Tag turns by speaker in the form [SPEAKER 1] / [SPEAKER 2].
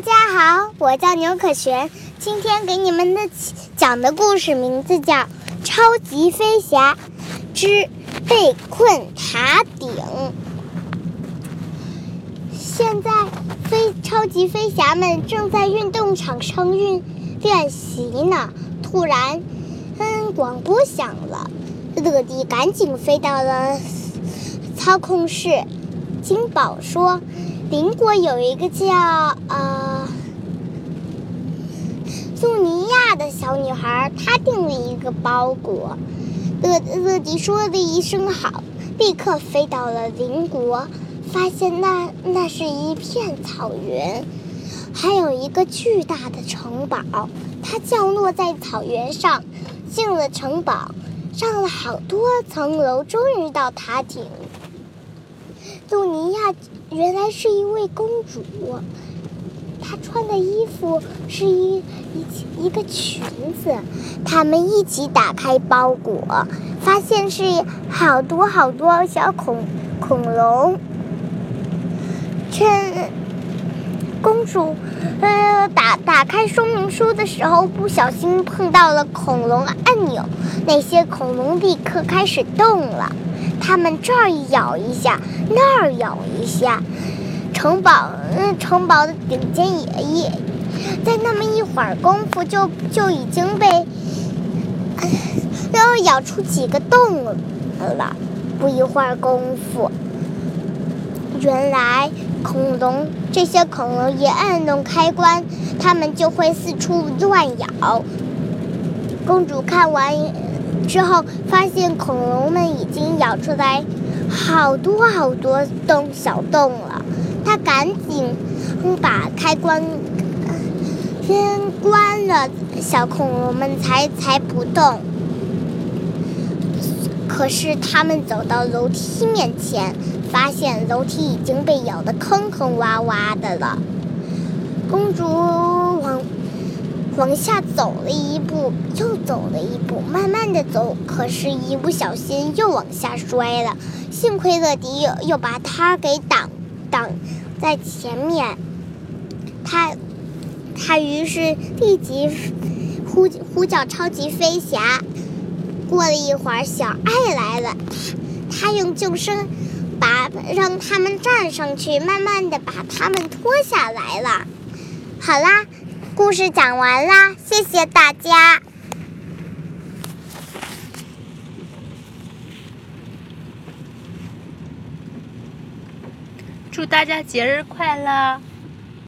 [SPEAKER 1] 大家好，我叫牛可璇，今天给你们的讲的故事名字叫《超级飞侠之被困塔顶》。现在，飞超级飞侠们正在运动场上运练习呢。突然，嗯，广播响了，乐迪赶紧飞到了操控室。金宝说。邻国有一个叫呃素尼亚的小女孩，她订了一个包裹。乐乐迪说了一声好，立刻飞到了邻国，发现那那是一片草原，还有一个巨大的城堡。它降落在草原上，进了城堡，上了好多层楼，终于到塔顶。杜尼亚。原来是一位公主，她穿的衣服是一一一个裙子。他们一起打开包裹，发现是好多好多小恐恐龙。趁公主呃打打开说明书的时候，不小心碰到了恐龙按钮，那些恐龙立刻开始动了。他们这儿咬一下，那儿咬一下，城堡，嗯，城堡的顶尖也也，在那么一会儿功夫，就就已经被，然后咬出几个洞了。不一会儿功夫，原来恐龙这些恐龙一按动开关，它们就会四处乱咬。公主看完。之后发现恐龙们已经咬出来好多好多洞小洞了，他赶紧把开关天关了，小恐龙们才才不动。可是他们走到楼梯面前，发现楼梯已经被咬得坑坑洼洼的了。公主往。往下走了一步，又走了一步，慢慢的走，可是，一不小心又往下摔了。幸亏乐迪又又把他给挡挡在前面，他他于是立即呼呼叫超级飞侠。过了一会儿，小爱来了，他他用救生把让他们站上去，慢慢的把他们拖下来了。好啦。故事讲完啦，谢谢大家！
[SPEAKER 2] 祝大家节日快乐！